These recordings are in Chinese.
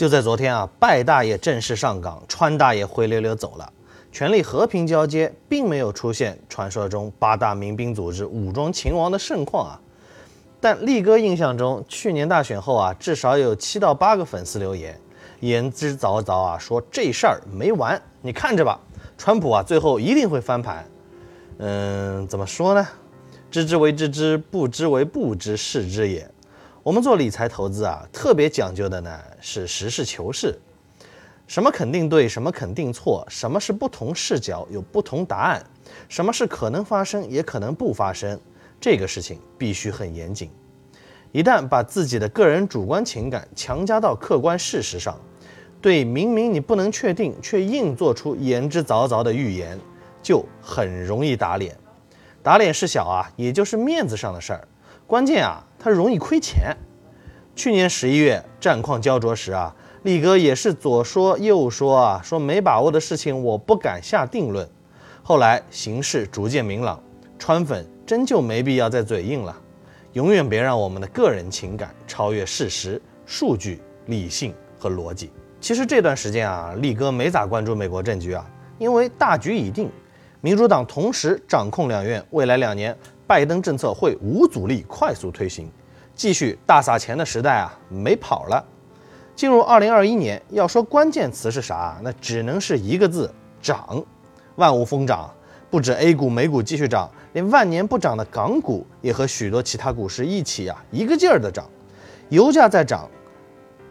就在昨天啊，拜大爷正式上岗，川大爷灰溜溜走了，权力和平交接，并没有出现传说中八大民兵组织武装秦王的盛况啊。但力哥印象中，去年大选后啊，至少有七到八个粉丝留言，言之凿凿啊，说这事儿没完，你看着吧，川普啊，最后一定会翻盘。嗯，怎么说呢？知之为知之，不知为不知，是知也。我们做理财投资啊，特别讲究的呢是实事求是，什么肯定对，什么肯定错，什么是不同视角有不同答案，什么是可能发生也可能不发生，这个事情必须很严谨。一旦把自己的个人主观情感强加到客观事实上，对明明你不能确定却硬做出言之凿凿的预言，就很容易打脸。打脸是小啊，也就是面子上的事儿。关键啊，他容易亏钱。去年十一月战况焦灼时啊，力哥也是左说右说啊，说没把握的事情我不敢下定论。后来形势逐渐明朗，川粉真就没必要再嘴硬了。永远别让我们的个人情感超越事实、数据、理性和逻辑。其实这段时间啊，力哥没咋关注美国政局啊，因为大局已定，民主党同时掌控两院，未来两年。拜登政策会无阻力快速推行，继续大撒钱的时代啊没跑了。进入二零二一年，要说关键词是啥，那只能是一个字：涨。万物疯涨，不止 A 股、美股继续涨，连万年不涨的港股也和许多其他股市一起啊一个劲儿的涨。油价在涨，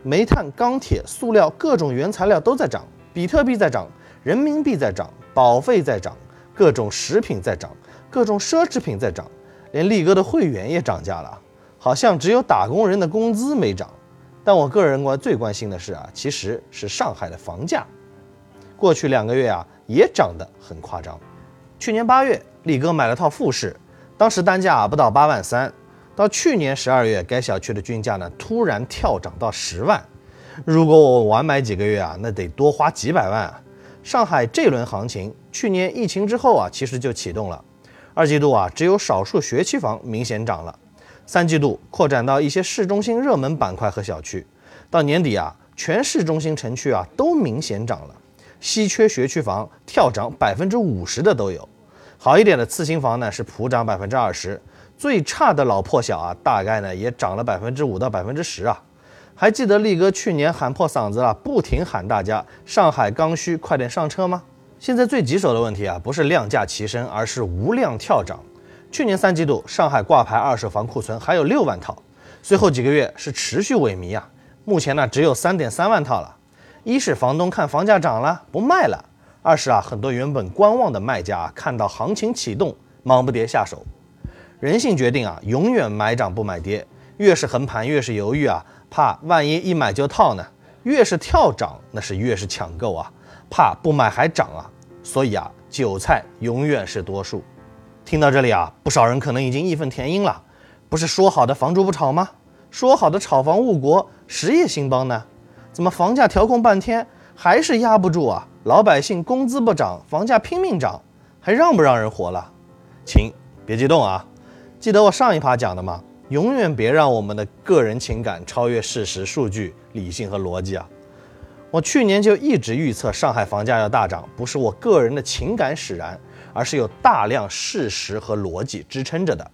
煤炭、钢铁、塑料各种原材料都在涨，比特币在涨，人民币在涨，保费在涨，各种食品在涨。各种奢侈品在涨，连力哥的会员也涨价了，好像只有打工人的工资没涨。但我个人关最关心的是啊，其实是上海的房价，过去两个月啊也涨得很夸张。去年八月，力哥买了套复式，当时单价啊不到八万三，到去年十二月，该小区的均价呢突然跳涨到十万。如果我晚买几个月啊，那得多花几百万啊。上海这轮行情，去年疫情之后啊，其实就启动了。二季度啊，只有少数学区房明显涨了。三季度扩展到一些市中心热门板块和小区，到年底啊，全市中心城区啊都明显涨了。稀缺学区房跳涨百分之五十的都有，好一点的次新房呢是普涨百分之二十，最差的老破小啊大概呢也涨了百分之五到百分之十啊。还记得力哥去年喊破嗓子了，不停喊大家上海刚需，快点上车吗？现在最棘手的问题啊，不是量价齐升，而是无量跳涨。去年三季度，上海挂牌二手房库存还有六万套，随后几个月是持续萎靡啊。目前呢，只有三点三万套了。一是房东看房价涨了不卖了，二是啊，很多原本观望的卖家看到行情启动，忙不迭下手。人性决定啊，永远买涨不买跌。越是横盘，越是犹豫啊，怕万一一买就套呢；越是跳涨，那是越是抢购啊。怕不买还涨啊，所以啊，韭菜永远是多数。听到这里啊，不少人可能已经义愤填膺了。不是说好的房住不炒吗？说好的炒房误国、实业兴邦呢？怎么房价调控半天还是压不住啊？老百姓工资不涨，房价拼命涨，还让不让人活了？请别激动啊！记得我上一趴讲的吗？永远别让我们的个人情感超越事实、数据、理性和逻辑啊！我去年就一直预测上海房价要大涨，不是我个人的情感使然，而是有大量事实和逻辑支撑着的。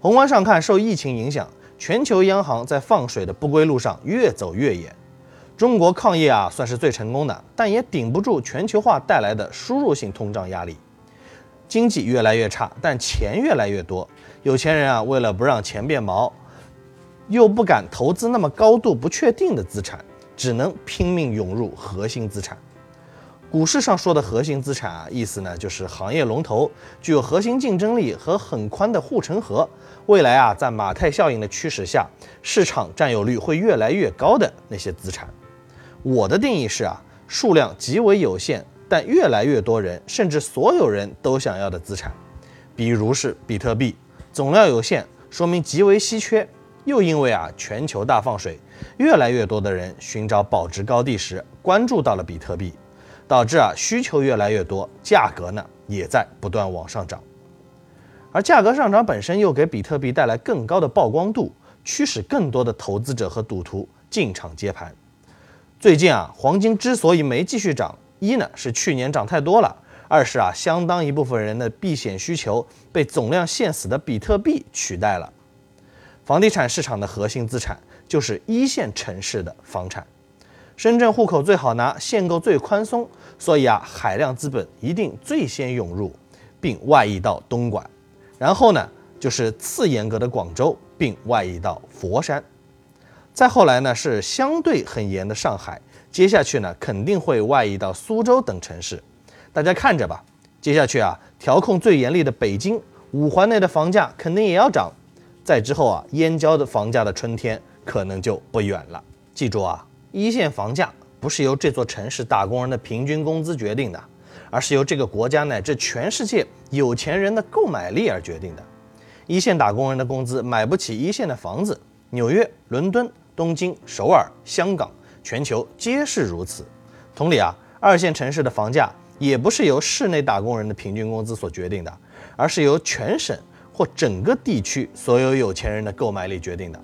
宏观上看，受疫情影响，全球央行在放水的不归路上越走越远。中国抗疫啊，算是最成功的，但也顶不住全球化带来的输入性通胀压力。经济越来越差，但钱越来越多。有钱人啊，为了不让钱变毛，又不敢投资那么高度不确定的资产。只能拼命涌入核心资产。股市上说的核心资产啊，意思呢就是行业龙头，具有核心竞争力和很宽的护城河。未来啊，在马太效应的驱使下，市场占有率会越来越高的那些资产。我的定义是啊，数量极为有限，但越来越多人甚至所有人都想要的资产。比如是比特币，总量有限，说明极为稀缺。又因为啊，全球大放水，越来越多的人寻找保值高地时，关注到了比特币，导致啊需求越来越多，价格呢也在不断往上涨。而价格上涨本身又给比特币带来更高的曝光度，驱使更多的投资者和赌徒进场接盘。最近啊，黄金之所以没继续涨，一呢是去年涨太多了，二是啊相当一部分人的避险需求被总量限死的比特币取代了。房地产市场的核心资产就是一线城市的房产，深圳户口最好拿，限购最宽松，所以啊海量资本一定最先涌入，并外溢到东莞，然后呢就是次严格的广州，并外溢到佛山。再后来呢，是相对很严的上海，接下去呢，肯定会外溢到苏州等城市，大家看着吧。接下去啊，调控最严厉的北京、五环内的房价肯定也要涨。再之后啊，燕郊的房价的春天可能就不远了。记住啊，一线房价不是由这座城市打工人的平均工资决定的，而是由这个国家乃至全世界有钱人的购买力而决定的。一线打工人的工资买不起一线的房子，纽约、伦敦。东京、首尔、香港，全球皆是如此。同理啊，二线城市的房价也不是由市内打工人的平均工资所决定的，而是由全省或整个地区所有有钱人的购买力决定的。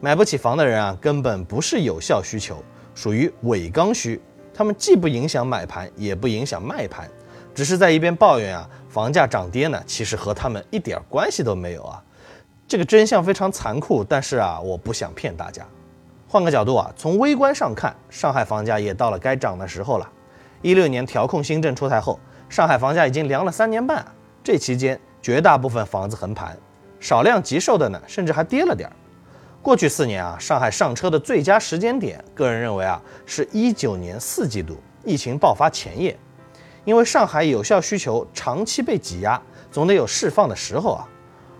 买不起房的人啊，根本不是有效需求，属于伪刚需。他们既不影响买盘，也不影响卖盘，只是在一边抱怨啊，房价涨跌呢，其实和他们一点关系都没有啊。这个真相非常残酷，但是啊，我不想骗大家。换个角度啊，从微观上看，上海房价也到了该涨的时候了。一六年调控新政出台后，上海房价已经凉了三年半，这期间绝大部分房子横盘，少量急售的呢，甚至还跌了点儿。过去四年啊，上海上车的最佳时间点，个人认为啊，是一九年四季度疫情爆发前夜，因为上海有效需求长期被挤压，总得有释放的时候啊。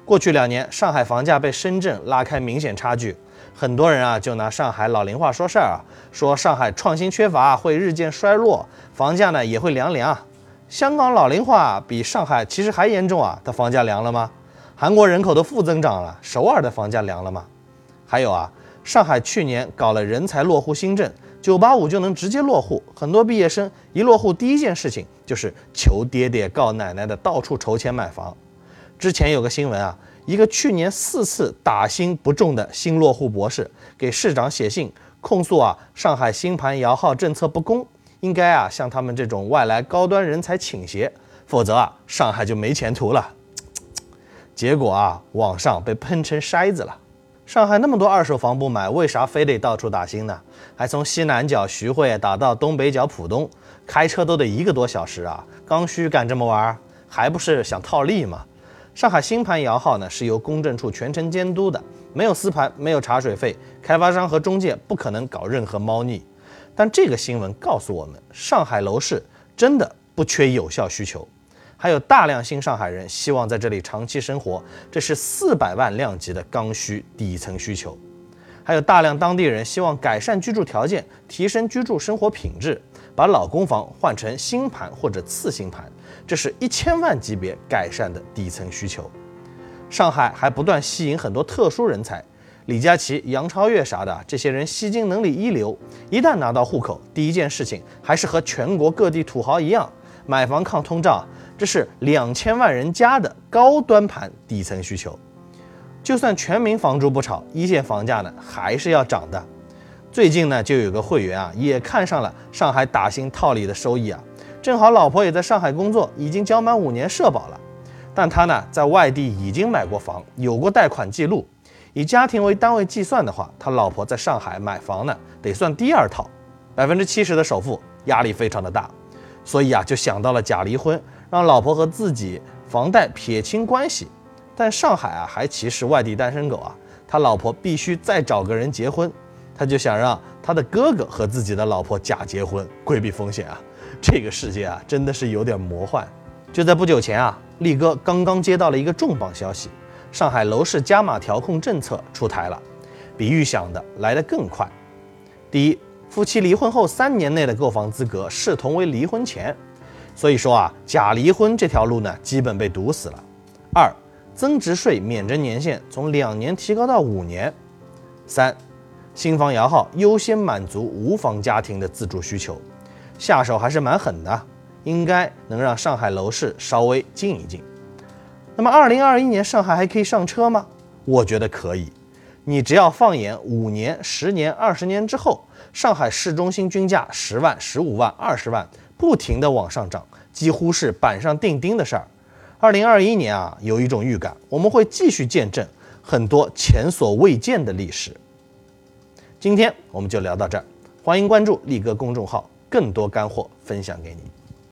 过去两年，上海房价被深圳拉开明显差距。很多人啊，就拿上海老龄化说事儿啊，说上海创新缺乏，会日渐衰落，房价呢也会凉凉。香港老龄化比上海其实还严重啊，它房价凉了吗？韩国人口的负增长了，首尔的房价凉了吗？还有啊，上海去年搞了人才落户新政，九八五就能直接落户，很多毕业生一落户第一件事情就是求爹爹告奶奶的到处筹钱买房。之前有个新闻啊。一个去年四次打新不中的新落户博士给市长写信控诉啊，上海新盘摇号政策不公，应该啊向他们这种外来高端人才倾斜，否则啊上海就没前途了。结果啊网上被喷成筛子了。上海那么多二手房不买，为啥非得到处打新呢？还从西南角徐汇打到东北角浦东，开车都得一个多小时啊！刚需敢这么玩，还不是想套利吗？上海新盘摇号呢，是由公证处全程监督的，没有私盘，没有茶水费，开发商和中介不可能搞任何猫腻。但这个新闻告诉我们，上海楼市真的不缺有效需求，还有大量新上海人希望在这里长期生活，这是四百万量级的刚需底层需求。还有大量当地人希望改善居住条件，提升居住生活品质，把老公房换成新盘或者次新盘。这是一千万级别改善的底层需求。上海还不断吸引很多特殊人才，李佳琦、杨超越啥的，这些人吸金能力一流。一旦拿到户口，第一件事情还是和全国各地土豪一样，买房抗通胀。这是两千万人家的高端盘底层需求。就算全民房住不炒，一线房价呢还是要涨的。最近呢，就有个会员啊，也看上了上海打新套利的收益啊。正好老婆也在上海工作，已经交满五年社保了，但他呢在外地已经买过房，有过贷款记录。以家庭为单位计算的话，他老婆在上海买房呢得算第二套，百分之七十的首付，压力非常的大，所以啊就想到了假离婚，让老婆和自己房贷撇清关系。但上海啊还歧视外地单身狗啊，他老婆必须再找个人结婚，他就想让他的哥哥和自己的老婆假结婚，规避风险啊。这个世界啊，真的是有点魔幻。就在不久前啊，力哥刚刚接到了一个重磅消息：上海楼市加码调控政策出台了，比预想的来得更快。第一，夫妻离婚后三年内的购房资格视同为离婚前，所以说啊，假离婚这条路呢，基本被堵死了。二，增值税免征年限从两年提高到五年。三，新房摇号优先满足无房家庭的自住需求。下手还是蛮狠的，应该能让上海楼市稍微静一静。那么，二零二一年上海还可以上车吗？我觉得可以。你只要放眼五年、十年、二十年之后，上海市中心均价十万、十五万、二十万，不停的往上涨，几乎是板上钉钉的事儿。二零二一年啊，有一种预感，我们会继续见证很多前所未见的历史。今天我们就聊到这儿，欢迎关注力哥公众号，更多干货分享给你。